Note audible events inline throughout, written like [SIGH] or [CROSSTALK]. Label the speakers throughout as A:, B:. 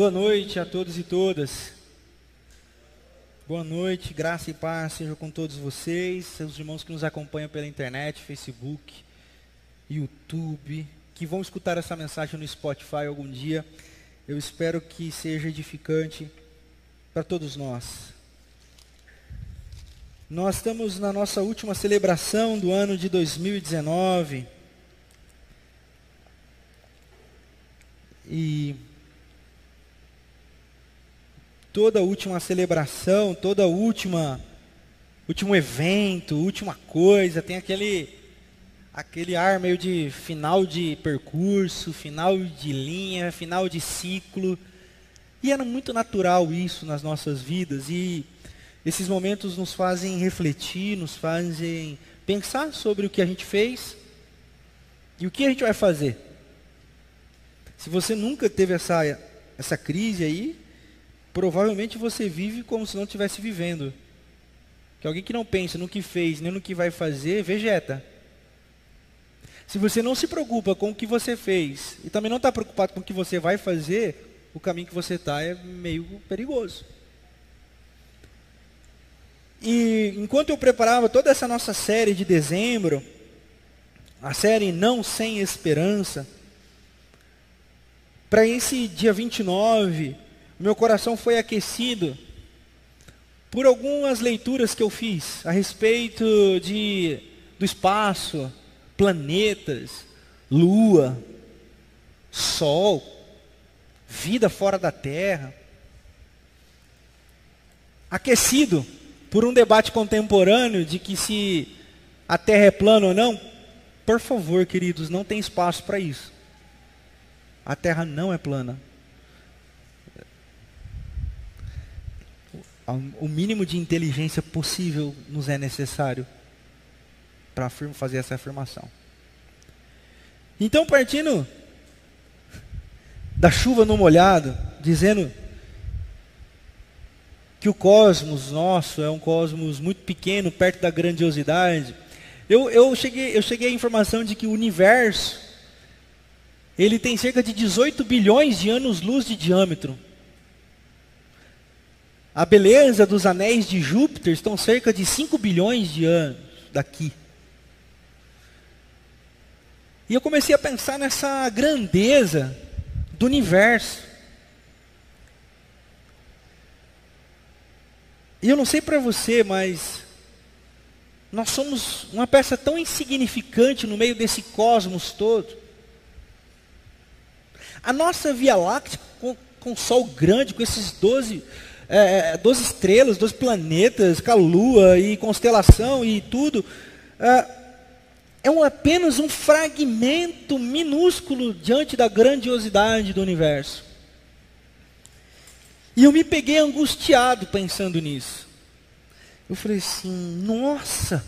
A: Boa noite a todos e todas. Boa noite, graça e paz seja com todos vocês, seus irmãos que nos acompanham pela internet, Facebook, YouTube, que vão escutar essa mensagem no Spotify algum dia. Eu espero que seja edificante para todos nós. Nós estamos na nossa última celebração do ano de 2019. E toda última celebração, toda última último evento, última coisa, tem aquele aquele ar meio de final de percurso, final de linha, final de ciclo. E era muito natural isso nas nossas vidas e esses momentos nos fazem refletir, nos fazem pensar sobre o que a gente fez e o que a gente vai fazer. Se você nunca teve essa essa crise aí, provavelmente você vive como se não estivesse vivendo. Que alguém que não pensa no que fez, nem no que vai fazer, vegeta. Se você não se preocupa com o que você fez e também não está preocupado com o que você vai fazer, o caminho que você está é meio perigoso. E enquanto eu preparava toda essa nossa série de dezembro, a série Não Sem Esperança, para esse dia 29, meu coração foi aquecido por algumas leituras que eu fiz a respeito de, do espaço, planetas, lua, sol, vida fora da Terra. Aquecido por um debate contemporâneo de que se a Terra é plana ou não, por favor, queridos, não tem espaço para isso. A Terra não é plana. O mínimo de inteligência possível nos é necessário para fazer essa afirmação. Então, partindo da chuva no molhado, dizendo que o cosmos nosso é um cosmos muito pequeno, perto da grandiosidade, eu, eu, cheguei, eu cheguei à informação de que o universo ele tem cerca de 18 bilhões de anos-luz de diâmetro. A beleza dos anéis de Júpiter estão cerca de 5 bilhões de anos daqui. E eu comecei a pensar nessa grandeza do universo. E eu não sei para você, mas nós somos uma peça tão insignificante no meio desse cosmos todo. A nossa Via Láctea, com, com o Sol grande, com esses 12 é, 12 é, estrelas, 12 planetas, com a lua e constelação e tudo, é, é um, apenas um fragmento minúsculo diante da grandiosidade do universo. E eu me peguei angustiado pensando nisso. Eu falei assim, nossa,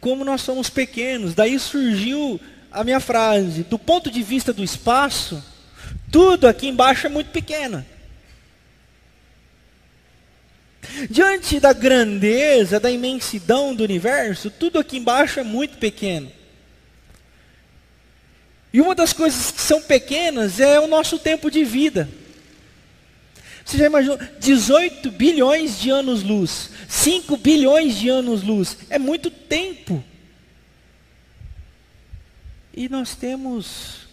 A: como nós somos pequenos. Daí surgiu a minha frase: do ponto de vista do espaço, tudo aqui embaixo é muito pequeno. Diante da grandeza, da imensidão do universo, tudo aqui embaixo é muito pequeno. E uma das coisas que são pequenas é o nosso tempo de vida. Você já imaginou? 18 bilhões de anos-luz, 5 bilhões de anos-luz, é muito tempo. E nós temos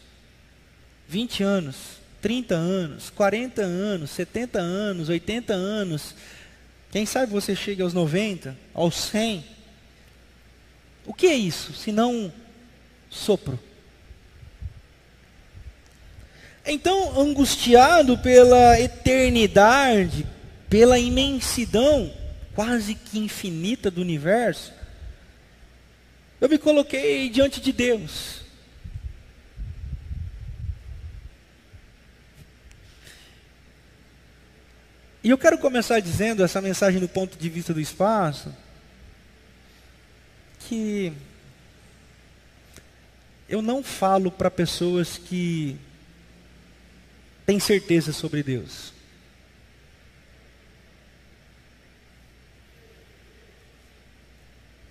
A: 20 anos, 30 anos, 40 anos, 70 anos, 80 anos, quem sabe você chega aos 90, aos 100. O que é isso, se não sopro? Então, angustiado pela eternidade, pela imensidão quase que infinita do universo, eu me coloquei diante de Deus. E eu quero começar dizendo essa mensagem do ponto de vista do espaço, que eu não falo para pessoas que têm certeza sobre Deus.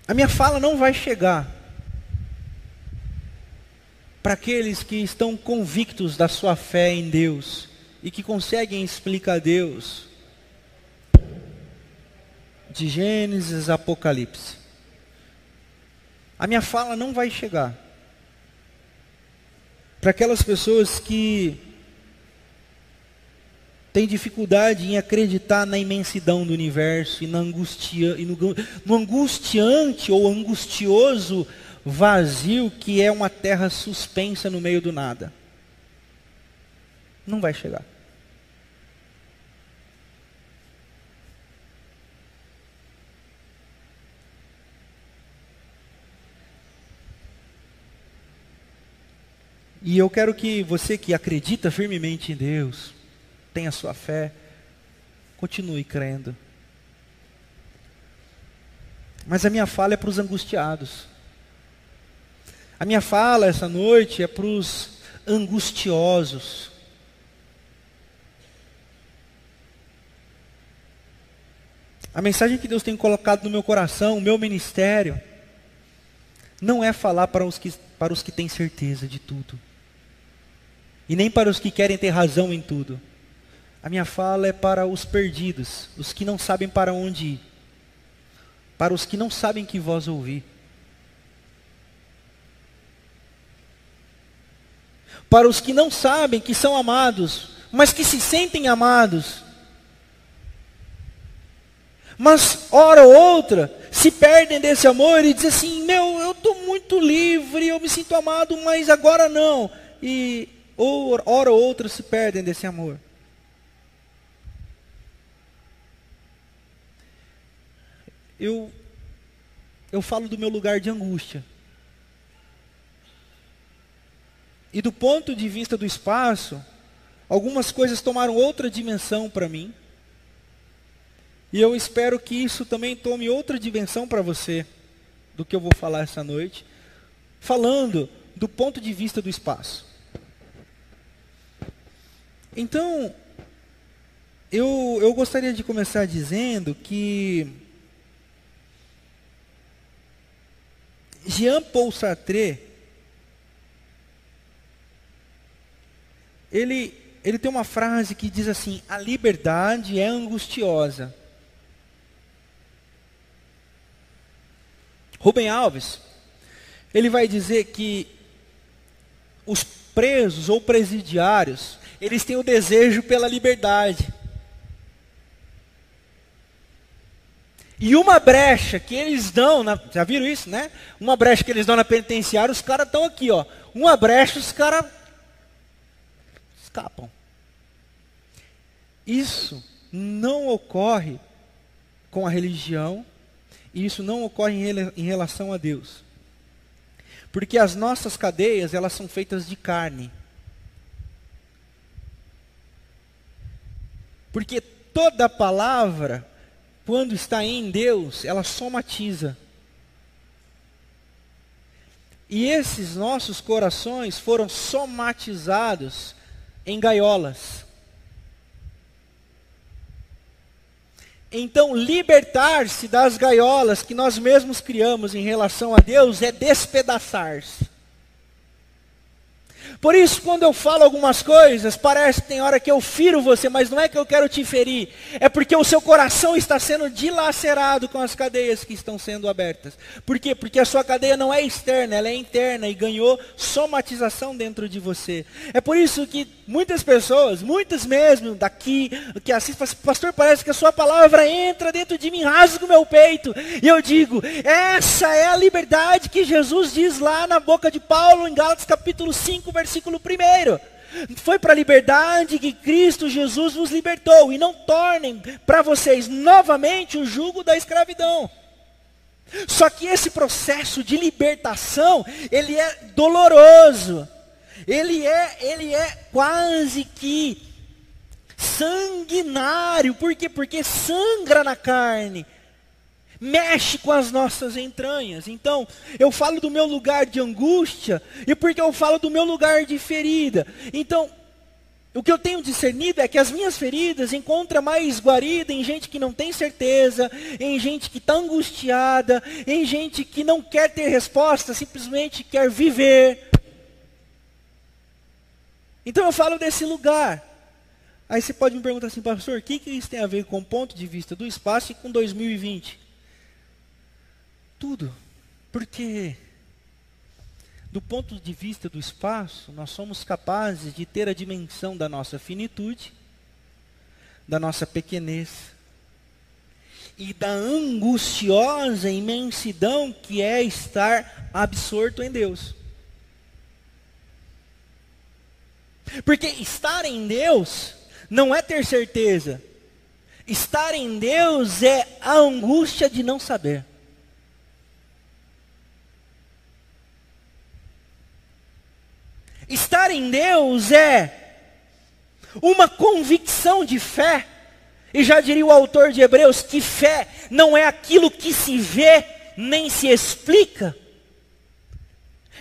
A: A minha fala não vai chegar para aqueles que estão convictos da sua fé em Deus e que conseguem explicar Deus de Gênesis a Apocalipse. A minha fala não vai chegar para aquelas pessoas que têm dificuldade em acreditar na imensidão do universo e, na angustia, e no, no angustiante ou angustioso vazio que é uma terra suspensa no meio do nada. Não vai chegar. E eu quero que você que acredita firmemente em Deus, tenha sua fé, continue crendo. Mas a minha fala é para os angustiados. A minha fala essa noite é para os angustiosos. A mensagem que Deus tem colocado no meu coração, o meu ministério, não é falar para os que, para os que têm certeza de tudo e nem para os que querem ter razão em tudo. A minha fala é para os perdidos, os que não sabem para onde ir, para os que não sabem que voz ouvir. Para os que não sabem que são amados, mas que se sentem amados. Mas, hora ou outra, se perdem desse amor e dizem assim: Meu, eu estou muito livre, eu me sinto amado, mas agora não. E ou hora ou outra se perdem desse amor. Eu eu falo do meu lugar de angústia. E do ponto de vista do espaço, algumas coisas tomaram outra dimensão para mim. E eu espero que isso também tome outra dimensão para você, do que eu vou falar essa noite, falando do ponto de vista do espaço. Então, eu, eu gostaria de começar dizendo que Jean Paul Sartre, ele, ele tem uma frase que diz assim: a liberdade é angustiosa. Rubem Alves, ele vai dizer que os presos ou presidiários, eles têm o desejo pela liberdade. E uma brecha que eles dão, na, já viram isso, né? Uma brecha que eles dão na penitenciária, os caras estão aqui, ó. Uma brecha, os caras escapam. Isso não ocorre com a religião, e isso não ocorre em, em relação a Deus. Porque as nossas cadeias, elas são feitas de carne. Porque toda palavra, quando está em Deus, ela somatiza. E esses nossos corações foram somatizados em gaiolas. Então, libertar-se das gaiolas que nós mesmos criamos em relação a Deus é despedaçar-se. Por isso, quando eu falo algumas coisas, parece que tem hora que eu firo você, mas não é que eu quero te ferir, é porque o seu coração está sendo dilacerado com as cadeias que estão sendo abertas. Por quê? Porque a sua cadeia não é externa, ela é interna e ganhou somatização dentro de você. É por isso que muitas pessoas, muitas mesmo daqui, que assistem, assim, pastor, parece que a sua palavra entra dentro de mim, rasga o meu peito. E eu digo, essa é a liberdade que Jesus diz lá na boca de Paulo, em Gálatas capítulo 5, versículo versículo 1. Foi para a liberdade que Cristo Jesus vos libertou. E não tornem para vocês novamente o jugo da escravidão. Só que esse processo de libertação, ele é doloroso. Ele é, ele é quase que sanguinário. Por quê? Porque sangra na carne mexe com as nossas entranhas. Então, eu falo do meu lugar de angústia, e porque eu falo do meu lugar de ferida. Então, o que eu tenho discernido é que as minhas feridas encontram mais guarida em gente que não tem certeza, em gente que está angustiada, em gente que não quer ter resposta, simplesmente quer viver. Então eu falo desse lugar. Aí você pode me perguntar assim, pastor, o que, que isso tem a ver com o ponto de vista do espaço e com 2020? Tudo. Porque, do ponto de vista do espaço, nós somos capazes de ter a dimensão da nossa finitude, da nossa pequenez e da angustiosa imensidão que é estar absorto em Deus. Porque estar em Deus não é ter certeza. Estar em Deus é a angústia de não saber. Estar em Deus é uma convicção de fé. E já diria o autor de Hebreus que fé não é aquilo que se vê nem se explica.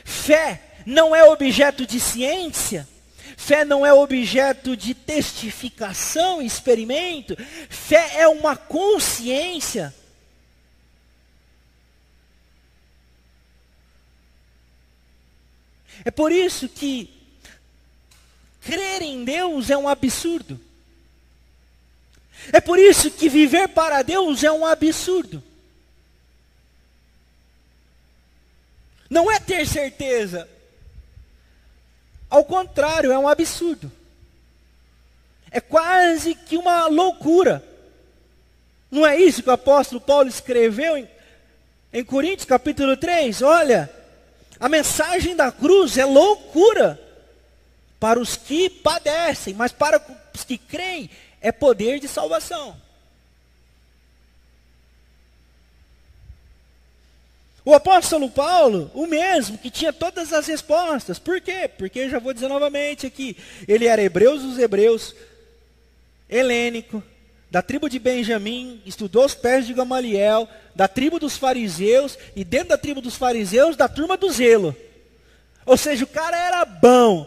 A: Fé não é objeto de ciência. Fé não é objeto de testificação, experimento. Fé é uma consciência. É por isso que crer em Deus é um absurdo. É por isso que viver para Deus é um absurdo. Não é ter certeza, ao contrário, é um absurdo. É quase que uma loucura. Não é isso que o apóstolo Paulo escreveu em, em Coríntios capítulo 3? Olha, a mensagem da cruz é loucura para os que padecem, mas para os que creem é poder de salvação. O apóstolo Paulo, o mesmo, que tinha todas as respostas. Por quê? Porque eu já vou dizer novamente aqui. Ele era hebreus dos hebreus, helênico, da tribo de Benjamim, estudou os pés de Gamaliel, da tribo dos fariseus, e dentro da tribo dos fariseus, da turma do zelo. Ou seja, o cara era bom.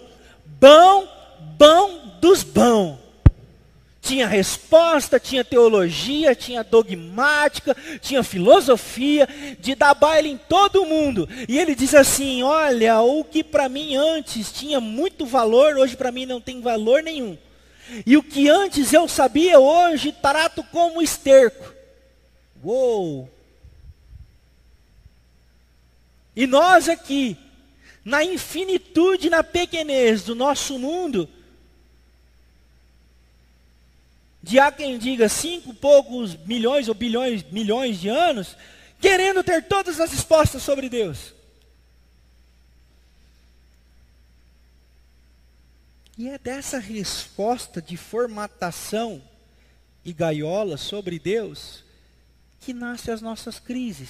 A: Bom, bom dos bons. Tinha resposta, tinha teologia, tinha dogmática, tinha filosofia, de dar baile em todo mundo. E ele diz assim: Olha, o que para mim antes tinha muito valor, hoje para mim não tem valor nenhum. E o que antes eu sabia, hoje trato como esterco. Uou! E nós aqui, na infinitude, na pequenez do nosso mundo, de há quem diga cinco poucos milhões ou bilhões, milhões de anos, querendo ter todas as respostas sobre Deus. E é dessa resposta de formatação e gaiola sobre Deus que nascem as nossas crises.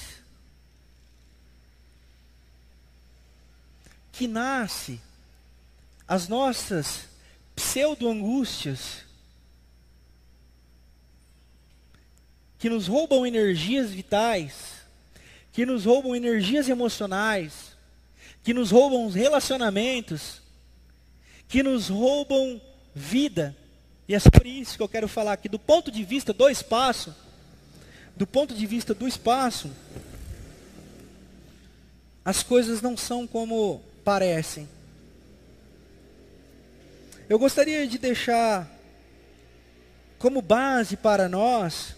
A: Que nasce as nossas pseudo-angústias. Que nos roubam energias vitais, que nos roubam energias emocionais, que nos roubam relacionamentos, que nos roubam vida. E é sobre isso que eu quero falar aqui, do ponto de vista do espaço, do ponto de vista do espaço, as coisas não são como parecem. Eu gostaria de deixar como base para nós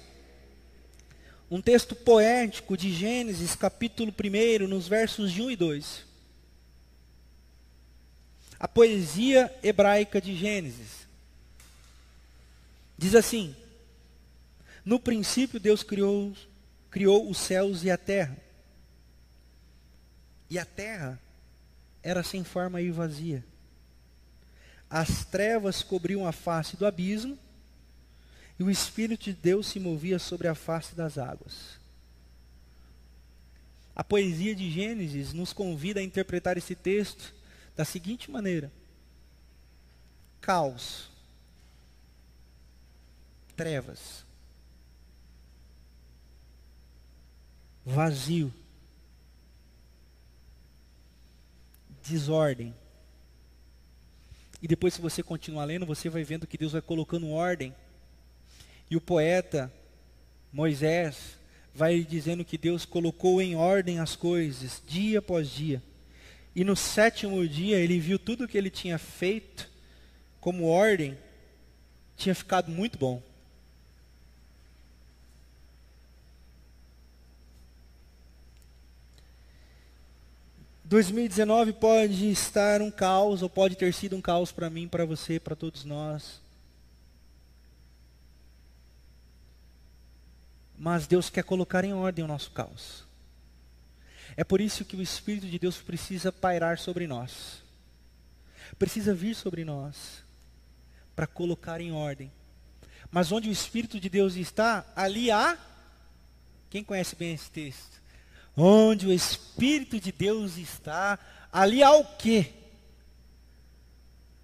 A: um texto poético de Gênesis, capítulo 1, nos versos de 1 e 2. A poesia hebraica de Gênesis. Diz assim: No princípio Deus criou, criou os céus e a terra. E a terra era sem forma e vazia. As trevas cobriam a face do abismo, e o Espírito de Deus se movia sobre a face das águas. A poesia de Gênesis nos convida a interpretar esse texto da seguinte maneira: caos, trevas, vazio, desordem. E depois, se você continuar lendo, você vai vendo que Deus vai colocando ordem. E o poeta Moisés vai dizendo que Deus colocou em ordem as coisas, dia após dia. E no sétimo dia ele viu tudo o que ele tinha feito como ordem, tinha ficado muito bom. ...2019 pode estar um caos... ...ou pode ter sido um caos para mim, para você, para todos nós... Mas Deus quer colocar em ordem o nosso caos. É por isso que o Espírito de Deus precisa pairar sobre nós. Precisa vir sobre nós para colocar em ordem. Mas onde o Espírito de Deus está, ali há. Quem conhece bem esse texto? Onde o Espírito de Deus está, ali há o quê?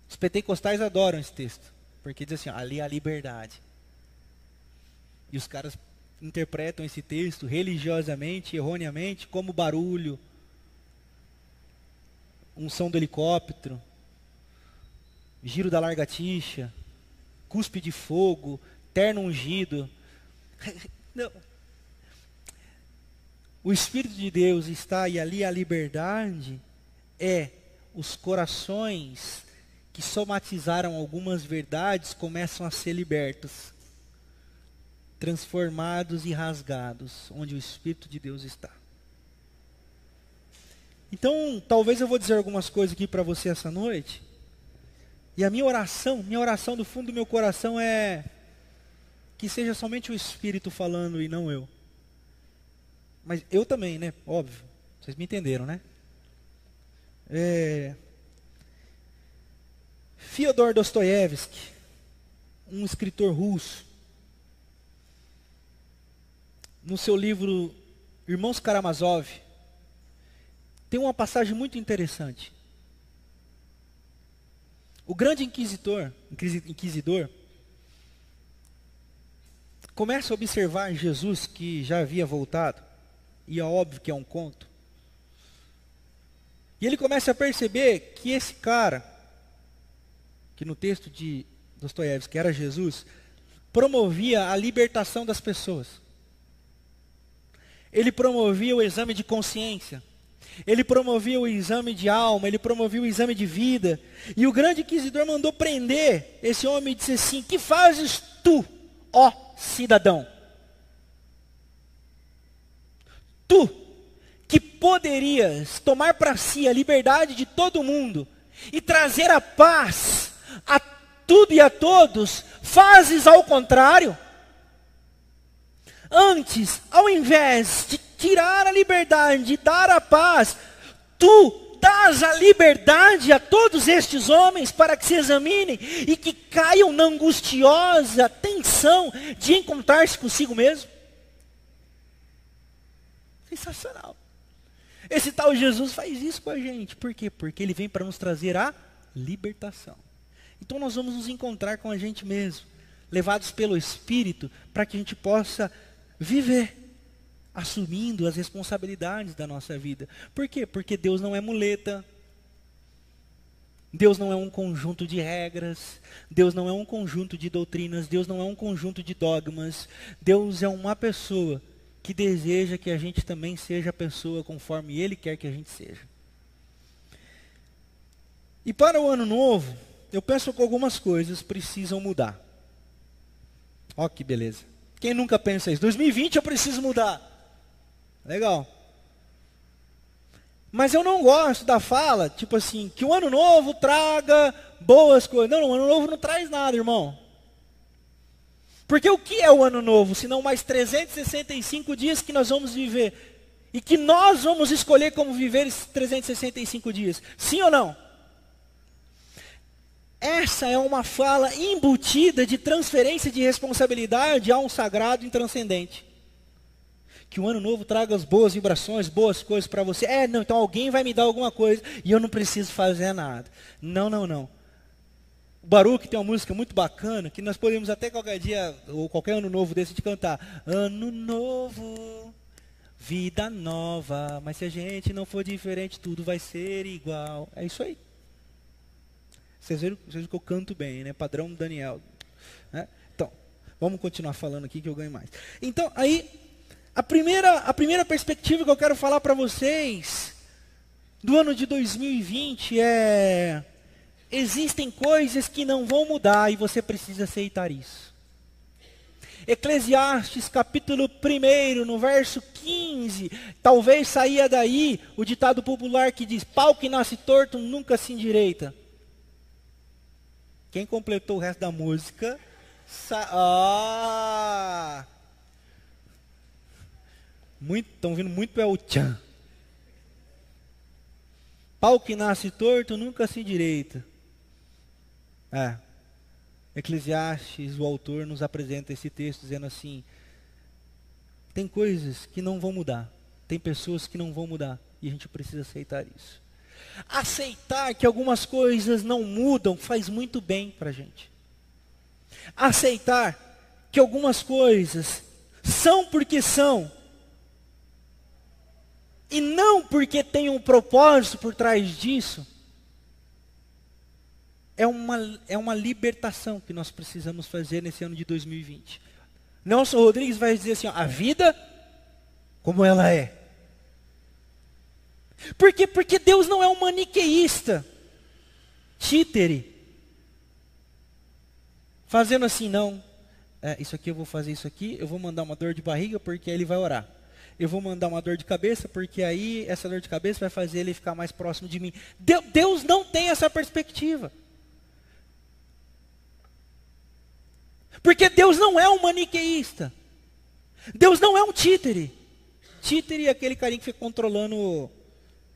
A: Os pentecostais adoram esse texto. Porque diz assim, ó, ali há liberdade. E os caras interpretam esse texto religiosamente, erroneamente, como barulho, unção do helicóptero, giro da largatixa, cuspe de fogo, terno ungido. [LAUGHS] Não. O Espírito de Deus está e ali a liberdade é os corações que somatizaram algumas verdades começam a ser libertos transformados e rasgados, onde o Espírito de Deus está. Então, talvez eu vou dizer algumas coisas aqui para você essa noite. E a minha oração, minha oração do fundo do meu coração é que seja somente o Espírito falando e não eu. Mas eu também, né? Óbvio. Vocês me entenderam, né? É... Fyodor Dostoiévski, um escritor russo, no seu livro Irmãos Karamazov, tem uma passagem muito interessante. O grande inquisitor, inquisidor, começa a observar Jesus que já havia voltado, e é óbvio que é um conto. E ele começa a perceber que esse cara, que no texto de Dostoiévski era Jesus, promovia a libertação das pessoas. Ele promovia o exame de consciência. Ele promovia o exame de alma, ele promovia o exame de vida. E o grande inquisidor mandou prender esse homem e disse assim: Que fazes tu, ó cidadão? Tu, que poderias tomar para si a liberdade de todo mundo e trazer a paz a tudo e a todos, fazes ao contrário? Antes, ao invés de tirar a liberdade, de dar a paz, tu dás a liberdade a todos estes homens para que se examinem e que caiam na angustiosa tensão de encontrar-se consigo mesmo. Sensacional. Esse tal Jesus faz isso com a gente. Por quê? Porque ele vem para nos trazer a libertação. Então nós vamos nos encontrar com a gente mesmo, levados pelo Espírito, para que a gente possa viver assumindo as responsabilidades da nossa vida. Por quê? Porque Deus não é muleta. Deus não é um conjunto de regras, Deus não é um conjunto de doutrinas, Deus não é um conjunto de dogmas. Deus é uma pessoa que deseja que a gente também seja a pessoa conforme Ele quer que a gente seja. E para o ano novo, eu penso que algumas coisas precisam mudar. Ó que beleza. Quem nunca pensa isso? 2020 eu preciso mudar. Legal. Mas eu não gosto da fala, tipo assim, que o ano novo traga boas coisas. Não, o ano novo não traz nada, irmão. Porque o que é o ano novo? Senão mais 365 dias que nós vamos viver. E que nós vamos escolher como viver esses 365 dias. Sim ou não? Essa é uma fala embutida de transferência de responsabilidade a um sagrado intranscendente. Que o ano novo traga as boas vibrações, boas coisas para você. É, não, então alguém vai me dar alguma coisa e eu não preciso fazer nada. Não, não, não. O Baruch tem uma música muito bacana que nós podemos até qualquer dia, ou qualquer ano novo desse, de cantar. Ano novo, vida nova, mas se a gente não for diferente, tudo vai ser igual. É isso aí. Vocês viram, vocês viram que eu canto bem, né? Padrão Daniel. Né? Então, vamos continuar falando aqui que eu ganho mais. Então, aí, a primeira, a primeira perspectiva que eu quero falar para vocês do ano de 2020 é existem coisas que não vão mudar e você precisa aceitar isso. Eclesiastes capítulo 1, no verso 15, talvez saia daí o ditado popular que diz: pau que nasce torto nunca se endireita. Quem completou o resto da música? Sa ah! Muito, estão vindo muito para o tchan. Pau que nasce torto nunca se endireita. É. Eclesiastes, o autor nos apresenta esse texto dizendo assim: tem coisas que não vão mudar, tem pessoas que não vão mudar, e a gente precisa aceitar isso. Aceitar que algumas coisas não mudam faz muito bem para a gente. Aceitar que algumas coisas são porque são, e não porque tem um propósito por trás disso, é uma, é uma libertação que nós precisamos fazer nesse ano de 2020. Nelson Rodrigues vai dizer assim: ó, a vida como ela é. Por quê? Porque Deus não é um maniqueísta, títere, fazendo assim, não. É, isso aqui eu vou fazer isso aqui, eu vou mandar uma dor de barriga porque ele vai orar. Eu vou mandar uma dor de cabeça porque aí essa dor de cabeça vai fazer ele ficar mais próximo de mim. Deus não tem essa perspectiva. Porque Deus não é um maniqueísta. Deus não é um títere. Títere é aquele carinha que fica controlando.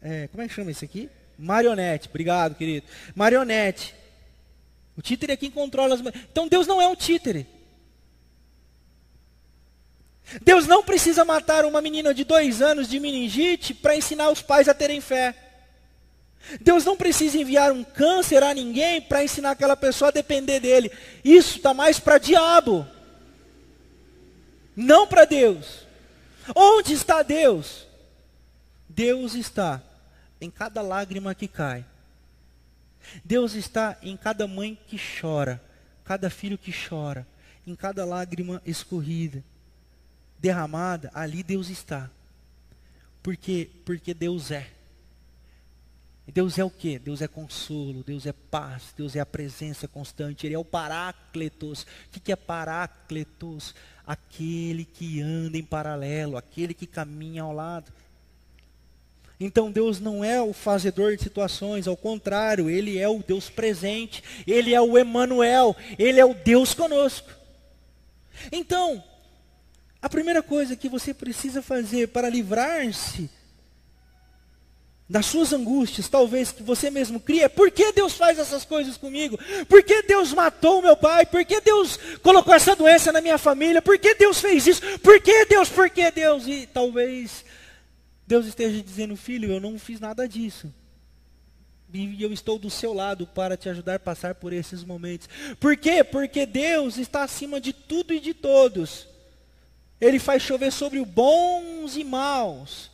A: É, como é que chama isso aqui? Marionete. Obrigado, querido. Marionete. O títere é quem controla as. Então Deus não é um títere. Deus não precisa matar uma menina de dois anos de meningite para ensinar os pais a terem fé. Deus não precisa enviar um câncer a ninguém para ensinar aquela pessoa a depender dele. Isso está mais para diabo. Não para Deus. Onde está Deus? Deus está em cada lágrima que cai. Deus está em cada mãe que chora, cada filho que chora, em cada lágrima escorrida, derramada, ali Deus está. Por quê? Porque Deus é. Deus é o que? Deus é consolo, Deus é paz, Deus é a presença constante, Ele é o Parácletos. O que é Parácletos? Aquele que anda em paralelo, aquele que caminha ao lado. Então Deus não é o fazedor de situações, ao contrário, Ele é o Deus presente, Ele é o Emanuel, Ele é o Deus conosco. Então, a primeira coisa que você precisa fazer para livrar-se das suas angústias, talvez que você mesmo cria, por que Deus faz essas coisas comigo? Por que Deus matou meu pai? Por que Deus colocou essa doença na minha família? Por que Deus fez isso? Por que Deus? Por que Deus? E talvez Deus esteja dizendo, filho, eu não fiz nada disso. E eu estou do seu lado para te ajudar a passar por esses momentos. Por quê? Porque Deus está acima de tudo e de todos. Ele faz chover sobre os bons e maus.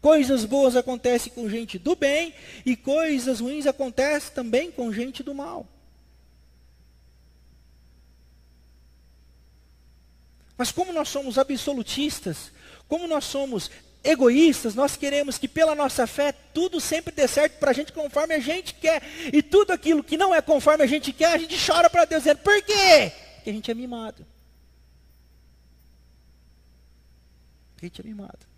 A: Coisas boas acontecem com gente do bem e coisas ruins acontecem também com gente do mal. Mas como nós somos absolutistas, como nós somos egoístas, nós queremos que pela nossa fé tudo sempre dê certo para a gente conforme a gente quer. E tudo aquilo que não é conforme a gente quer, a gente chora para Deus dizendo, por quê? Porque a gente é mimado. A gente é mimado.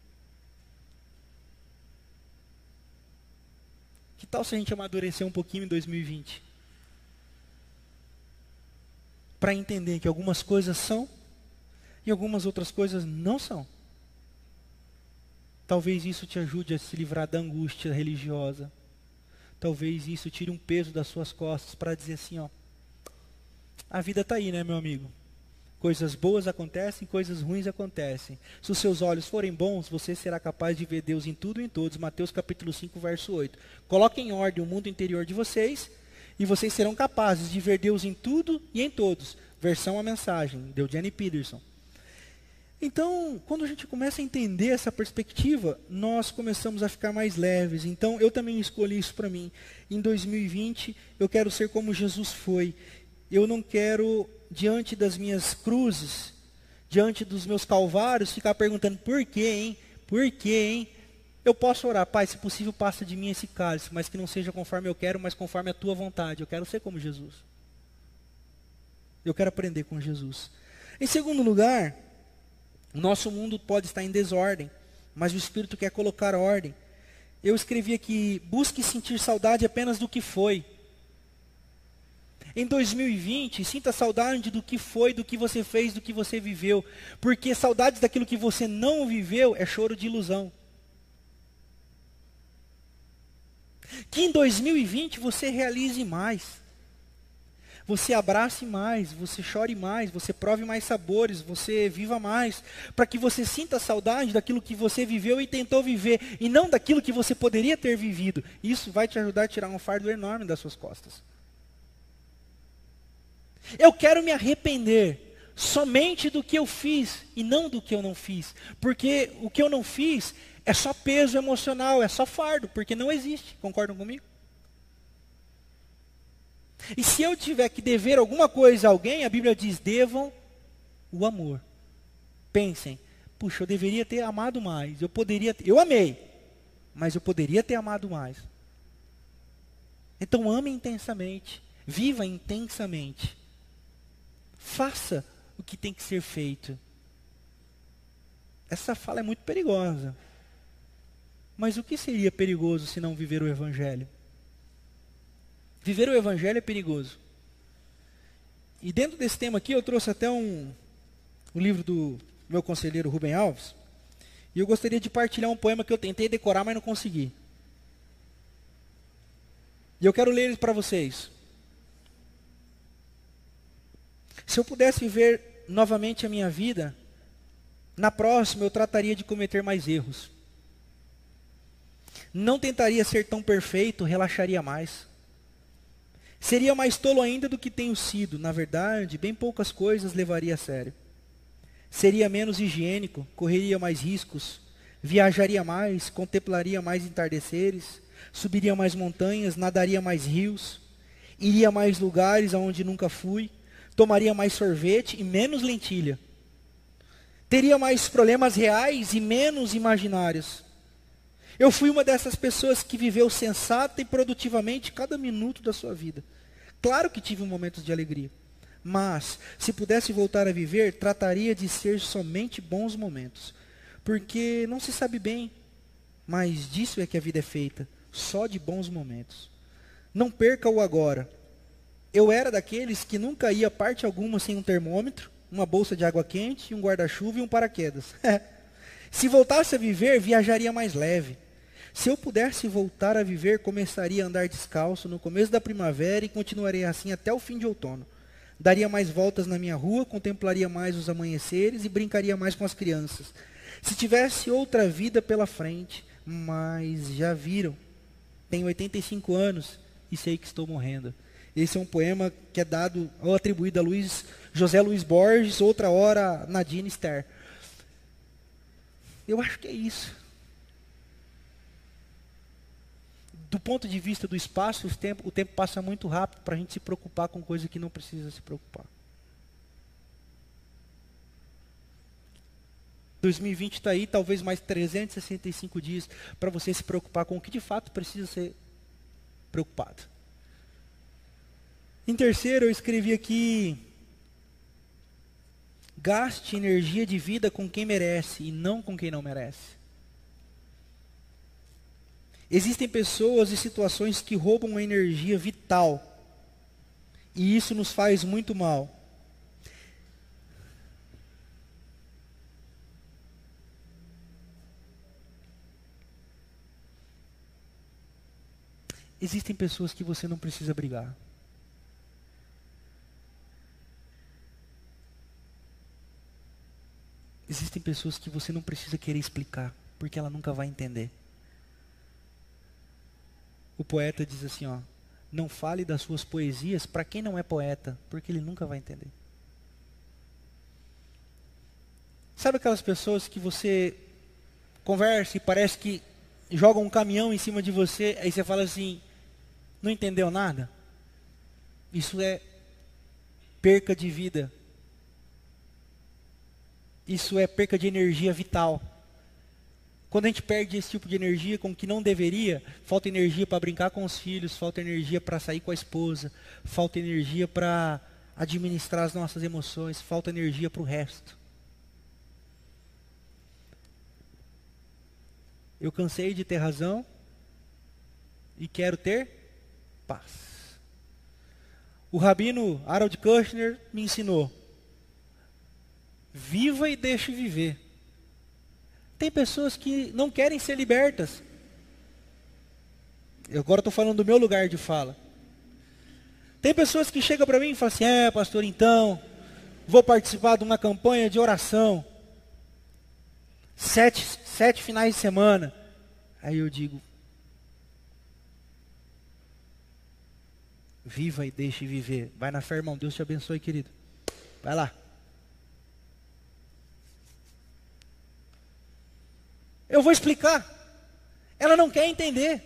A: Que tal se a gente amadurecer um pouquinho em 2020? Para entender que algumas coisas são e algumas outras coisas não são. Talvez isso te ajude a se livrar da angústia religiosa. Talvez isso tire um peso das suas costas para dizer assim, ó, a vida está aí, né, meu amigo? Coisas boas acontecem, coisas ruins acontecem. Se os seus olhos forem bons, você será capaz de ver Deus em tudo e em todos. Mateus capítulo 5, verso 8. Coloquem em ordem o mundo interior de vocês e vocês serão capazes de ver Deus em tudo e em todos. Versão a mensagem, deu Jenny Peterson. Então, quando a gente começa a entender essa perspectiva, nós começamos a ficar mais leves. Então, eu também escolhi isso para mim. Em 2020, eu quero ser como Jesus foi. Eu não quero diante das minhas cruzes, diante dos meus calvários, ficar perguntando por quê, hein? Por quê, hein? Eu posso orar, Pai, se possível, passa de mim esse cálice, mas que não seja conforme eu quero, mas conforme a tua vontade. Eu quero ser como Jesus. Eu quero aprender com Jesus. Em segundo lugar, nosso mundo pode estar em desordem, mas o Espírito quer colocar ordem. Eu escrevi aqui: busque sentir saudade apenas do que foi. Em 2020, sinta saudade do que foi, do que você fez, do que você viveu. Porque saudades daquilo que você não viveu é choro de ilusão. Que em 2020 você realize mais. Você abrace mais, você chore mais, você prove mais sabores, você viva mais, para que você sinta saudade daquilo que você viveu e tentou viver, e não daquilo que você poderia ter vivido. Isso vai te ajudar a tirar um fardo enorme das suas costas. Eu quero me arrepender somente do que eu fiz e não do que eu não fiz. Porque o que eu não fiz é só peso emocional, é só fardo, porque não existe. Concordam comigo? E se eu tiver que dever alguma coisa a alguém, a Bíblia diz: devam o amor. Pensem, puxa, eu deveria ter amado mais. Eu poderia, eu amei, mas eu poderia ter amado mais. Então ame intensamente, viva intensamente. Faça o que tem que ser feito. Essa fala é muito perigosa. Mas o que seria perigoso se não viver o Evangelho? Viver o Evangelho é perigoso. E dentro desse tema aqui, eu trouxe até um, um livro do meu conselheiro Rubem Alves. E eu gostaria de partilhar um poema que eu tentei decorar, mas não consegui. E eu quero ler ele para vocês. Se eu pudesse viver novamente a minha vida, na próxima eu trataria de cometer mais erros. Não tentaria ser tão perfeito, relaxaria mais. Seria mais tolo ainda do que tenho sido. Na verdade, bem poucas coisas levaria a sério. Seria menos higiênico, correria mais riscos, viajaria mais, contemplaria mais entardeceres, subiria mais montanhas, nadaria mais rios, iria mais lugares aonde nunca fui tomaria mais sorvete e menos lentilha. Teria mais problemas reais e menos imaginários. Eu fui uma dessas pessoas que viveu sensata e produtivamente cada minuto da sua vida. Claro que tive momentos de alegria. Mas, se pudesse voltar a viver, trataria de ser somente bons momentos. Porque não se sabe bem, mas disso é que a vida é feita só de bons momentos. Não perca o agora eu era daqueles que nunca ia parte alguma sem um termômetro, uma bolsa de água quente, um guarda-chuva e um paraquedas. [LAUGHS] Se voltasse a viver, viajaria mais leve. Se eu pudesse voltar a viver, começaria a andar descalço no começo da primavera e continuaria assim até o fim de outono. Daria mais voltas na minha rua, contemplaria mais os amanheceres e brincaria mais com as crianças. Se tivesse outra vida pela frente, mas já viram, tenho 85 anos e sei que estou morrendo. Esse é um poema que é dado ou atribuído a Luiz, José Luiz Borges, outra hora Nadine Ster. Eu acho que é isso. Do ponto de vista do espaço, o tempo, o tempo passa muito rápido para a gente se preocupar com coisa que não precisa se preocupar. 2020 está aí, talvez mais 365 dias para você se preocupar com o que de fato precisa ser preocupado. Em terceiro, eu escrevi aqui: gaste energia de vida com quem merece e não com quem não merece. Existem pessoas e situações que roubam a energia vital. E isso nos faz muito mal. Existem pessoas que você não precisa brigar. Existem pessoas que você não precisa querer explicar, porque ela nunca vai entender. O poeta diz assim, ó, não fale das suas poesias para quem não é poeta, porque ele nunca vai entender. Sabe aquelas pessoas que você conversa e parece que jogam um caminhão em cima de você, aí você fala assim, não entendeu nada? Isso é perca de vida isso é perca de energia vital. Quando a gente perde esse tipo de energia com que não deveria, falta energia para brincar com os filhos, falta energia para sair com a esposa, falta energia para administrar as nossas emoções, falta energia para o resto. Eu cansei de ter razão e quero ter paz. O rabino Harold Kushner me ensinou: viva e deixe viver. Tem pessoas que não querem ser libertas. Eu agora estou falando do meu lugar de fala. Tem pessoas que chegam para mim e falam assim: é, pastor, então, vou participar de uma campanha de oração. Sete, sete finais de semana. Aí eu digo: viva e deixe viver. Vai na fé, irmão. Deus te abençoe, querido. Vai lá. Eu vou explicar. Ela não quer entender.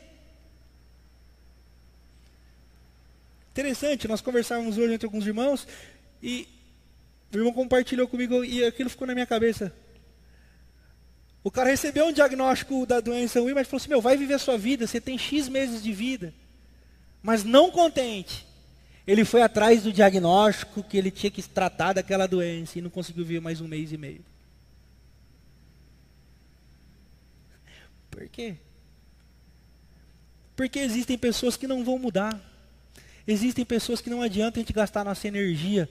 A: Interessante, nós conversávamos hoje entre alguns irmãos e o irmão compartilhou comigo e aquilo ficou na minha cabeça. O cara recebeu um diagnóstico da doença ruim, mas falou assim: Meu, vai viver a sua vida, você tem X meses de vida. Mas não contente, ele foi atrás do diagnóstico que ele tinha que tratar daquela doença e não conseguiu viver mais um mês e meio. Por quê? Porque existem pessoas que não vão mudar. Existem pessoas que não adianta a gente gastar nossa energia.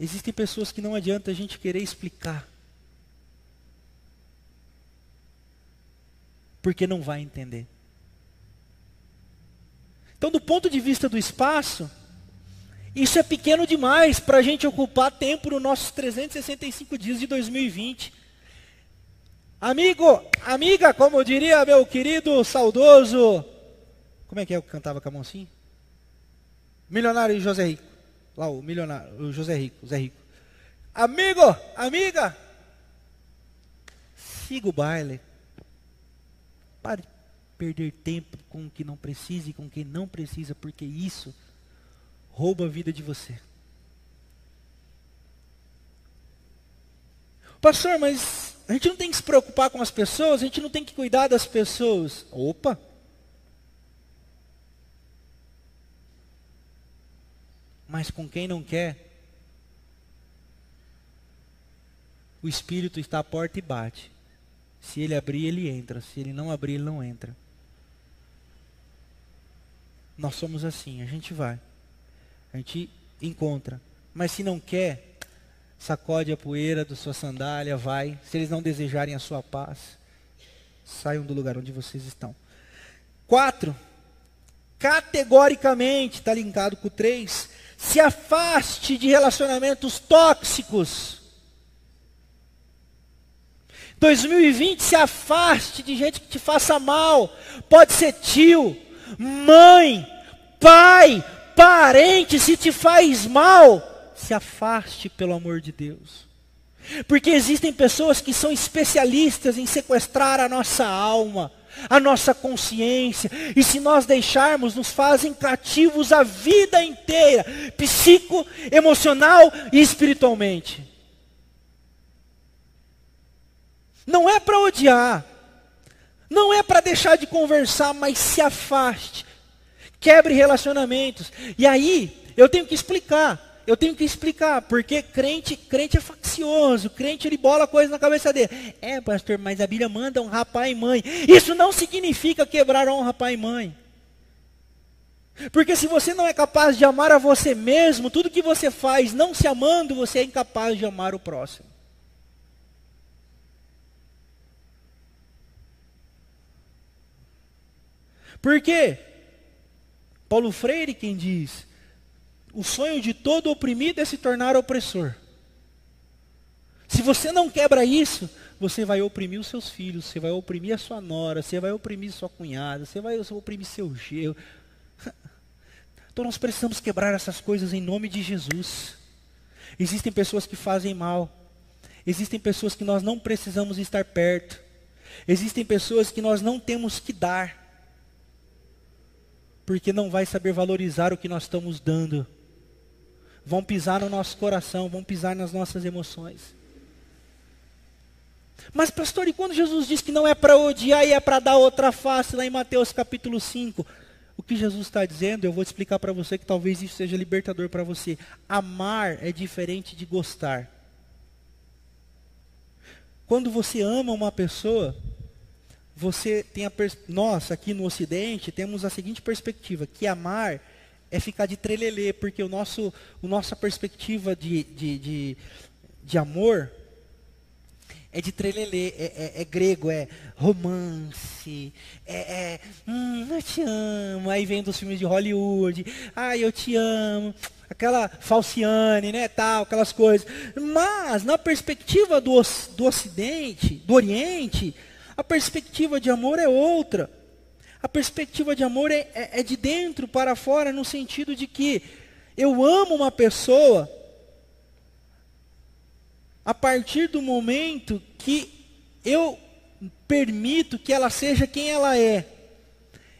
A: Existem pessoas que não adianta a gente querer explicar. Porque não vai entender. Então, do ponto de vista do espaço, isso é pequeno demais para a gente ocupar tempo nos nossos 365 dias de 2020. Amigo, amiga, como diria meu querido saudoso como é que é que cantava com a mão assim? Milionário José Rico. Lá o milionário, o José Rico, o Zé Rico. Amigo, amiga, siga o baile. Pare de perder tempo com o que não precisa e com quem não precisa, porque isso rouba a vida de você. Pastor, mas a gente não tem que se preocupar com as pessoas, a gente não tem que cuidar das pessoas. Opa! Mas com quem não quer, o Espírito está à porta e bate. Se ele abrir, ele entra. Se ele não abrir, ele não entra. Nós somos assim, a gente vai. A gente encontra. Mas se não quer, sacode a poeira da sua sandália, vai. Se eles não desejarem a sua paz, saiam do lugar onde vocês estão. Quatro, categoricamente, está linkado com três, se afaste de relacionamentos tóxicos. 2020, se afaste de gente que te faça mal. Pode ser tio, mãe, pai, parente, se te faz mal, se afaste pelo amor de Deus. Porque existem pessoas que são especialistas em sequestrar a nossa alma a nossa consciência, e se nós deixarmos, nos fazem cativos a vida inteira, psico, emocional e espiritualmente. Não é para odiar, não é para deixar de conversar, mas se afaste, quebre relacionamentos. E aí, eu tenho que explicar eu tenho que explicar, porque crente, crente é faccioso, crente ele bola coisa na cabeça dele. É, pastor, mas a Bíblia manda honrar pai e mãe. Isso não significa quebrar honra pai e mãe. Porque se você não é capaz de amar a você mesmo, tudo que você faz não se amando, você é incapaz de amar o próximo. Por quê? Paulo Freire quem diz, o sonho de todo oprimido é se tornar opressor. Se você não quebra isso, você vai oprimir os seus filhos, você vai oprimir a sua nora, você vai oprimir sua cunhada, você vai oprimir seu gelo. [LAUGHS] Então nós precisamos quebrar essas coisas em nome de Jesus. Existem pessoas que fazem mal. Existem pessoas que nós não precisamos estar perto. Existem pessoas que nós não temos que dar. Porque não vai saber valorizar o que nós estamos dando vão pisar no nosso coração, vão pisar nas nossas emoções. Mas, pastor, e quando Jesus diz que não é para odiar e é para dar outra face, lá em Mateus capítulo 5, o que Jesus está dizendo, eu vou explicar para você que talvez isso seja libertador para você. Amar é diferente de gostar. Quando você ama uma pessoa, você tem a pers... nós aqui no Ocidente temos a seguinte perspectiva, que amar é ficar de trelelê, porque o nosso, o nossa perspectiva de, de, de, de amor é de trelelê, é, é, é, grego, é romance, é, é hum, eu te amo, aí vem dos filmes de Hollywood, ai, eu te amo, aquela falciane, né, tal, aquelas coisas. Mas, na perspectiva do, do Ocidente, do Oriente, a perspectiva de amor é outra. A perspectiva de amor é, é, é de dentro para fora, no sentido de que eu amo uma pessoa a partir do momento que eu permito que ela seja quem ela é.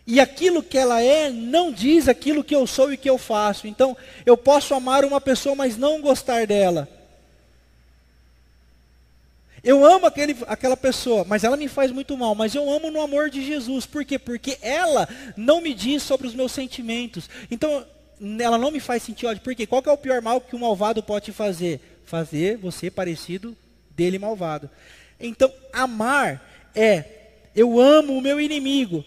A: E aquilo que ela é não diz aquilo que eu sou e que eu faço. Então, eu posso amar uma pessoa, mas não gostar dela. Eu amo aquele, aquela pessoa, mas ela me faz muito mal. Mas eu amo no amor de Jesus. Por quê? Porque ela não me diz sobre os meus sentimentos. Então, ela não me faz sentir ódio. Por quê? Qual é o pior mal que um malvado pode fazer? fazer você parecido dele malvado. Então, amar é eu amo o meu inimigo,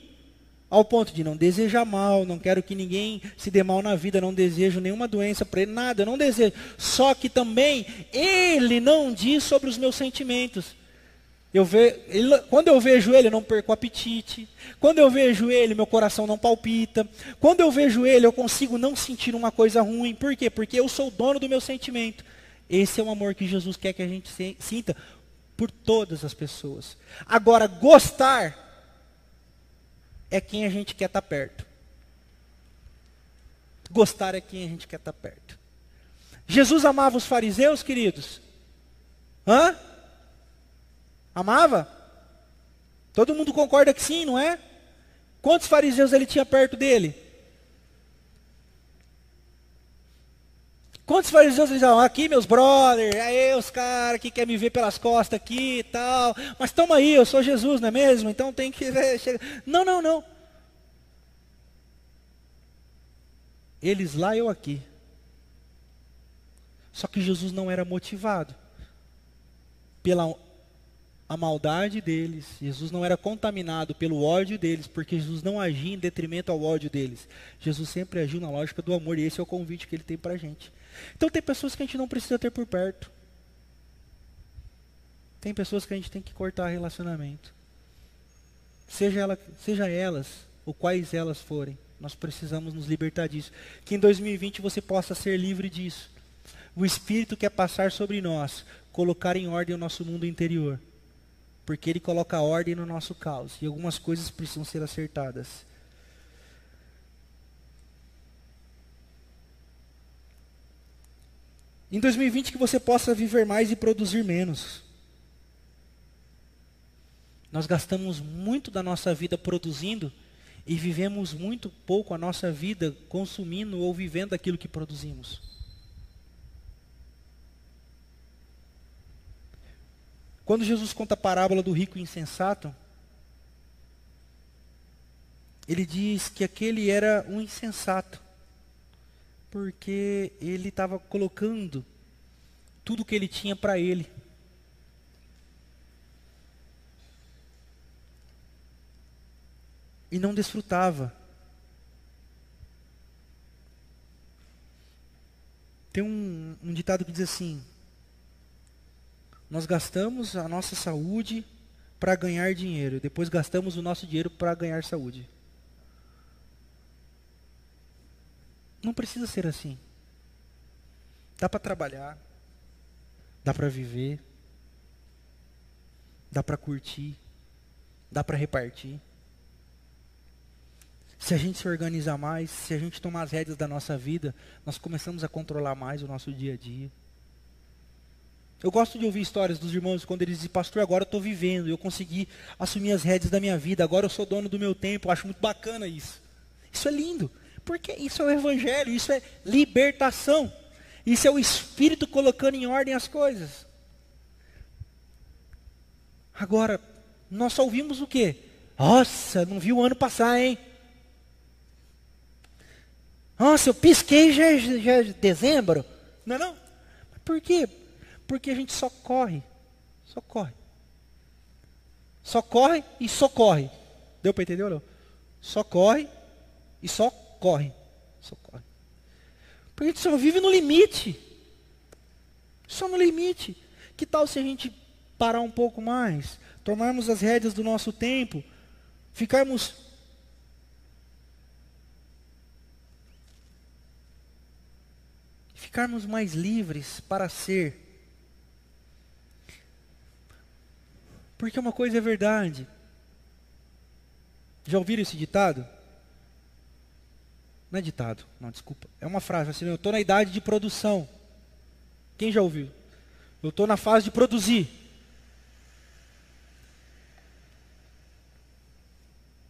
A: ao ponto de não desejar mal, não quero que ninguém se dê mal na vida, não desejo nenhuma doença para ele, nada, eu não desejo. Só que também ele não diz sobre os meus sentimentos. Eu ve, ele, quando eu vejo ele, eu não perco o apetite. Quando eu vejo ele, meu coração não palpita. Quando eu vejo ele, eu consigo não sentir uma coisa ruim. Por quê? Porque eu sou dono do meu sentimento. Esse é o amor que Jesus quer que a gente sinta por todas as pessoas. Agora, gostar é quem a gente quer estar tá perto. Gostar é quem a gente quer estar tá perto. Jesus amava os fariseus, queridos? Hã? Amava? Todo mundo concorda que sim, não é? Quantos fariseus ele tinha perto dele? Quantos fariseus diziam, aqui meus brothers, aí os caras que querem me ver pelas costas aqui e tal, mas toma aí, eu sou Jesus, não é mesmo? Então tem que ver, [LAUGHS] chega. Não, não, não. Eles lá, eu aqui. Só que Jesus não era motivado pela a maldade deles. Jesus não era contaminado pelo ódio deles, porque Jesus não agia em detrimento ao ódio deles. Jesus sempre agiu na lógica do amor, e esse é o convite que ele tem para a gente. Então tem pessoas que a gente não precisa ter por perto. Tem pessoas que a gente tem que cortar relacionamento. Seja, ela, seja elas, ou quais elas forem. Nós precisamos nos libertar disso. Que em 2020 você possa ser livre disso. O Espírito quer passar sobre nós, colocar em ordem o nosso mundo interior. Porque Ele coloca ordem no nosso caos. E algumas coisas precisam ser acertadas. Em 2020 que você possa viver mais e produzir menos. Nós gastamos muito da nossa vida produzindo e vivemos muito pouco a nossa vida consumindo ou vivendo aquilo que produzimos. Quando Jesus conta a parábola do rico insensato, ele diz que aquele era um insensato porque ele estava colocando tudo que ele tinha para ele. E não desfrutava. Tem um, um ditado que diz assim: Nós gastamos a nossa saúde para ganhar dinheiro, depois gastamos o nosso dinheiro para ganhar saúde. Não precisa ser assim. Dá para trabalhar, dá para viver, dá para curtir, dá para repartir. Se a gente se organizar mais, se a gente tomar as rédeas da nossa vida, nós começamos a controlar mais o nosso dia a dia. Eu gosto de ouvir histórias dos irmãos quando eles dizem, pastor, agora eu estou vivendo, eu consegui assumir as rédeas da minha vida, agora eu sou dono do meu tempo, eu acho muito bacana isso. Isso é lindo. Porque isso é o Evangelho, isso é libertação. Isso é o Espírito colocando em ordem as coisas. Agora, nós só ouvimos o quê? Nossa, não vi o ano passar, hein? Nossa, eu pisquei já, já é dezembro. Não é não? Por quê? Porque a gente só corre. Só corre. Só corre e só corre. Deu para entender ou não? Só corre e só corre. Só corre. Porque a gente só vive no limite. Só no limite. Que tal se a gente parar um pouco mais? Tomarmos as rédeas do nosso tempo? Ficarmos ficarmos mais livres para ser. Porque uma coisa é verdade. Já ouviram esse ditado? Não é ditado, não, desculpa. É uma frase assim, eu estou na idade de produção. Quem já ouviu? Eu estou na fase de produzir.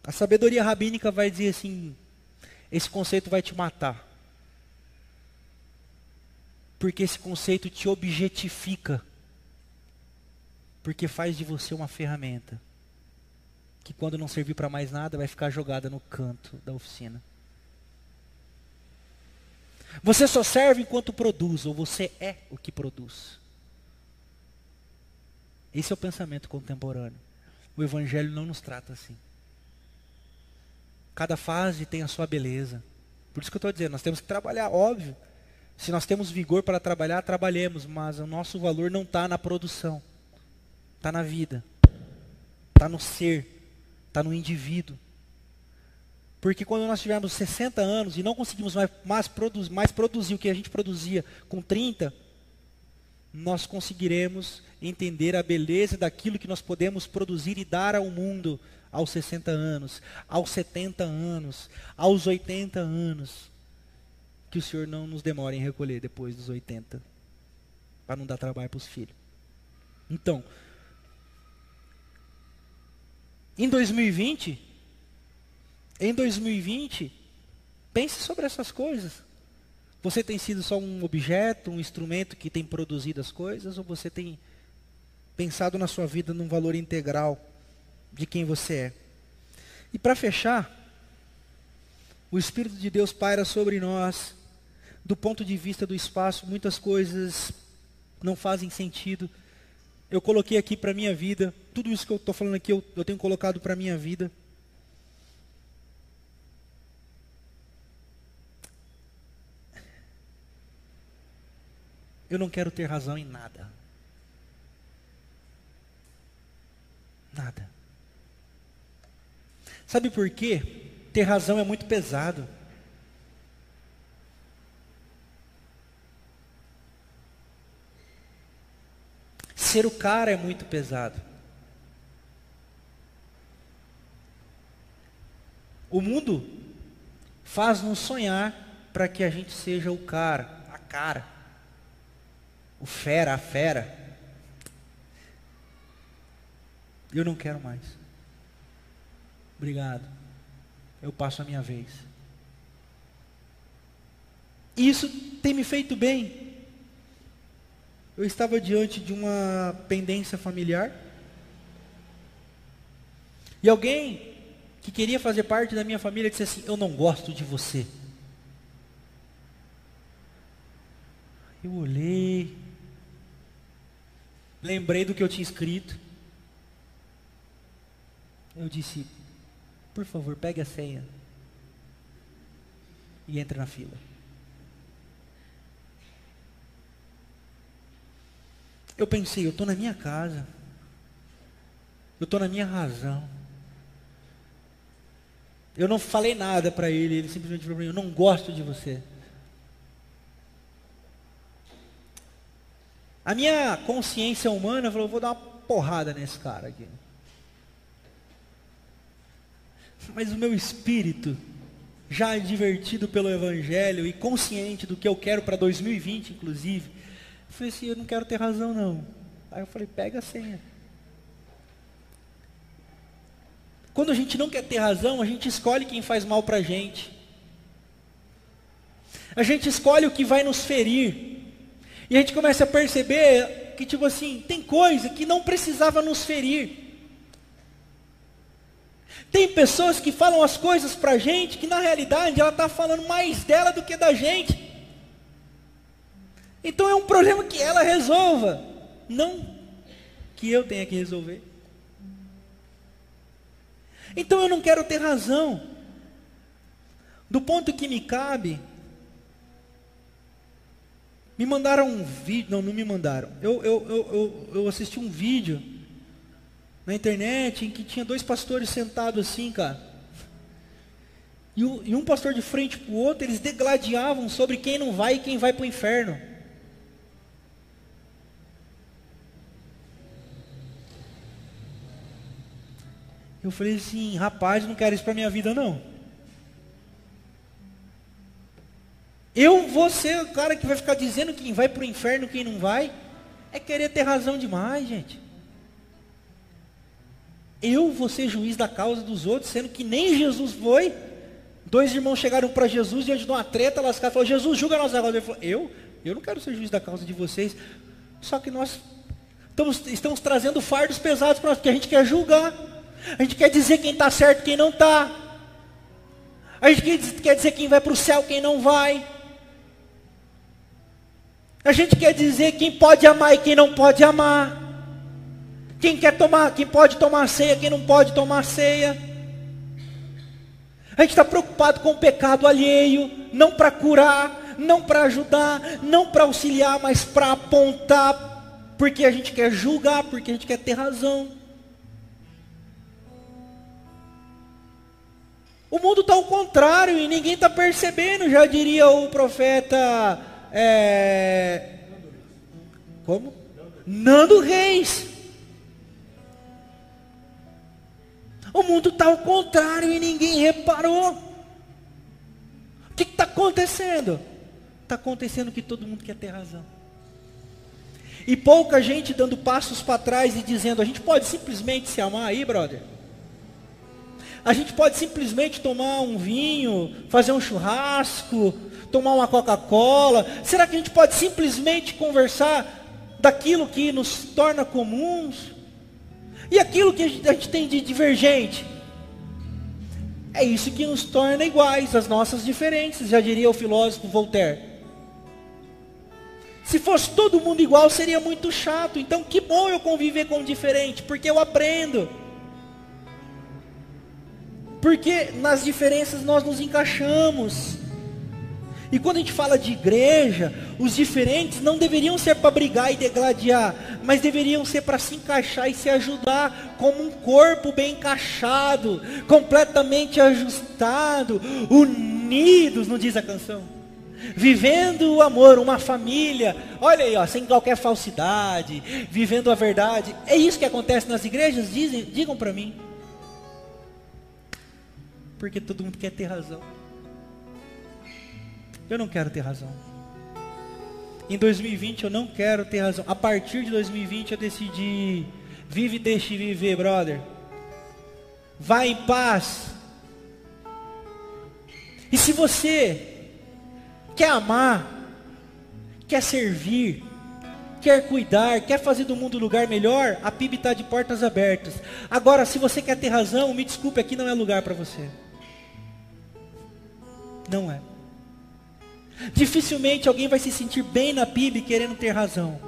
A: A sabedoria rabínica vai dizer assim: esse conceito vai te matar. Porque esse conceito te objetifica. Porque faz de você uma ferramenta. Que quando não servir para mais nada, vai ficar jogada no canto da oficina. Você só serve enquanto produz, ou você é o que produz. Esse é o pensamento contemporâneo. O Evangelho não nos trata assim. Cada fase tem a sua beleza. Por isso que eu estou dizendo, nós temos que trabalhar, óbvio. Se nós temos vigor para trabalhar, trabalhemos, mas o nosso valor não está na produção, está na vida, está no ser, está no indivíduo. Porque quando nós tivermos 60 anos e não conseguimos mais, mais, produzir, mais produzir o que a gente produzia com 30, nós conseguiremos entender a beleza daquilo que nós podemos produzir e dar ao mundo aos 60 anos, aos 70 anos, aos 80 anos que o Senhor não nos demore em recolher depois dos 80, para não dar trabalho para os filhos. Então, em 2020, em 2020, pense sobre essas coisas. Você tem sido só um objeto, um instrumento que tem produzido as coisas, ou você tem pensado na sua vida num valor integral de quem você é? E para fechar, o Espírito de Deus paira sobre nós do ponto de vista do espaço, muitas coisas não fazem sentido. Eu coloquei aqui para minha vida, tudo isso que eu estou falando aqui, eu, eu tenho colocado para minha vida. Eu não quero ter razão em nada. Nada. Sabe por quê? Ter razão é muito pesado. ser o cara é muito pesado. O mundo faz-nos sonhar para que a gente seja o cara, a cara, o fera, a fera. Eu não quero mais. Obrigado. Eu passo a minha vez. Isso tem me feito bem eu estava diante de uma pendência familiar. E alguém que queria fazer parte da minha família disse assim: Eu não gosto de você. Eu olhei, lembrei do que eu tinha escrito. Eu disse: Por favor, pegue a senha e entre na fila. Eu pensei, eu estou na minha casa. Eu estou na minha razão. Eu não falei nada para ele, ele simplesmente falou para mim, eu não gosto de você. A minha consciência humana falou, vou dar uma porrada nesse cara aqui. Mas o meu espírito, já divertido pelo Evangelho e consciente do que eu quero para 2020, inclusive, falei assim, eu não quero ter razão não. Aí eu falei, pega a senha. Quando a gente não quer ter razão, a gente escolhe quem faz mal para a gente. A gente escolhe o que vai nos ferir. E a gente começa a perceber que, tipo assim, tem coisa que não precisava nos ferir. Tem pessoas que falam as coisas pra gente que na realidade ela está falando mais dela do que da gente. Então é um problema que ela resolva, não que eu tenha que resolver. Então eu não quero ter razão. Do ponto que me cabe, me mandaram um vídeo, não, não me mandaram. Eu, eu, eu, eu, eu assisti um vídeo na internet em que tinha dois pastores sentados assim, cara. E, o, e um pastor de frente para o outro, eles degladiavam sobre quem não vai e quem vai para o inferno. Eu falei assim, rapaz, não quero isso para minha vida não. Eu vou ser o cara que vai ficar dizendo quem vai para o inferno, quem não vai. É querer ter razão demais, gente. Eu vou ser juiz da causa dos outros, sendo que nem Jesus foi. Dois irmãos chegaram para Jesus diante de uma treta, lascaram, falou, Jesus, julga a nossa causa. Ele falou, eu? Eu não quero ser juiz da causa de vocês. Só que nós estamos, estamos trazendo fardos pesados para nós, porque a gente quer julgar. A gente quer dizer quem está certo, quem não está. A gente quer dizer quem vai para o céu, quem não vai. A gente quer dizer quem pode amar e quem não pode amar. Quem quer tomar, quem pode tomar ceia, quem não pode tomar ceia. A gente está preocupado com o pecado alheio, não para curar, não para ajudar, não para auxiliar, mas para apontar, porque a gente quer julgar, porque a gente quer ter razão. O mundo está ao contrário e ninguém está percebendo, já diria o profeta é... Como? Nando Reis. O mundo está ao contrário e ninguém reparou. O que está acontecendo? Está acontecendo que todo mundo quer ter razão. E pouca gente dando passos para trás e dizendo: a gente pode simplesmente se amar aí, brother? A gente pode simplesmente tomar um vinho, fazer um churrasco, tomar uma Coca-Cola? Será que a gente pode simplesmente conversar daquilo que nos torna comuns? E aquilo que a gente, tem de divergente? É isso que nos torna iguais, as nossas diferenças, já diria o filósofo Voltaire. Se fosse todo mundo igual, seria muito chato. Então, que bom eu conviver com o diferente, porque eu aprendo. Porque nas diferenças nós nos encaixamos. E quando a gente fala de igreja, os diferentes não deveriam ser para brigar e degladiar, mas deveriam ser para se encaixar e se ajudar como um corpo bem encaixado, completamente ajustado, unidos, não diz a canção. Vivendo o amor, uma família, olha aí, ó, sem qualquer falsidade, vivendo a verdade. É isso que acontece nas igrejas? Dizem, digam para mim. Porque todo mundo quer ter razão. Eu não quero ter razão. Em 2020 eu não quero ter razão. A partir de 2020 eu decidi vive e deixe viver, brother. Vá em paz. E se você quer amar, quer servir, quer cuidar, quer fazer do mundo um lugar melhor, a PIB está de portas abertas. Agora, se você quer ter razão, me desculpe, aqui não é lugar para você. Não é. Dificilmente alguém vai se sentir bem na PIB querendo ter razão.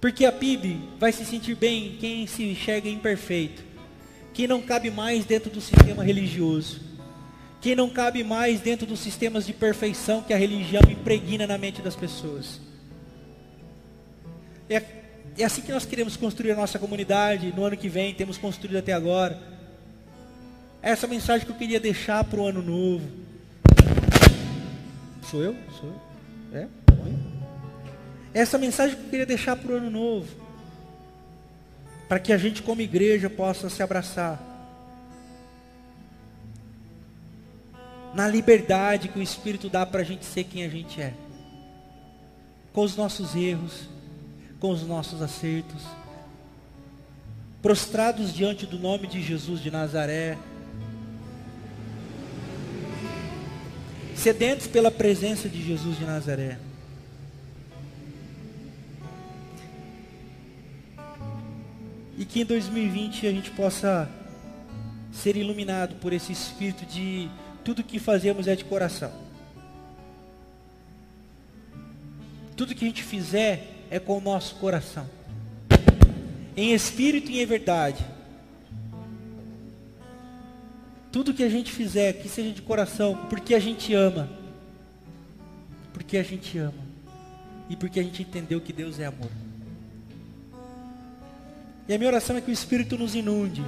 A: Porque a PIB vai se sentir bem quem se enxerga imperfeito, quem não cabe mais dentro do sistema religioso, quem não cabe mais dentro dos sistemas de perfeição que a religião impregna na mente das pessoas. É, é assim que nós queremos construir a nossa comunidade no ano que vem, temos construído até agora. É essa mensagem que eu queria deixar para o ano novo. Sou eu? Sou eu? É? Essa mensagem que eu queria deixar para o ano novo. Para que a gente, como igreja, possa se abraçar. Na liberdade que o Espírito dá para a gente ser quem a gente é. Com os nossos erros, com os nossos acertos. Prostrados diante do nome de Jesus de Nazaré sedentos pela presença de Jesus de Nazaré. E que em 2020 a gente possa ser iluminado por esse espírito de tudo que fazemos é de coração. Tudo que a gente fizer é com o nosso coração. Em espírito e em verdade tudo que a gente fizer, que seja de coração, porque a gente ama. Porque a gente ama. E porque a gente entendeu que Deus é amor. E a minha oração é que o Espírito nos inunde,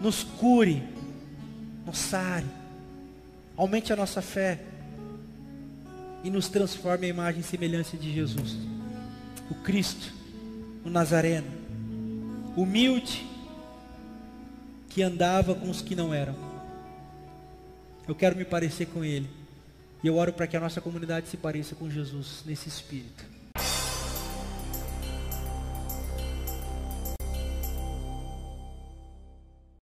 A: nos cure, nos sare, aumente a nossa fé e nos transforme a imagem e semelhança de Jesus, o Cristo, o Nazareno, humilde, que andava com os que não eram. Eu quero me parecer com Ele. E eu oro para que a nossa comunidade se pareça com Jesus nesse espírito.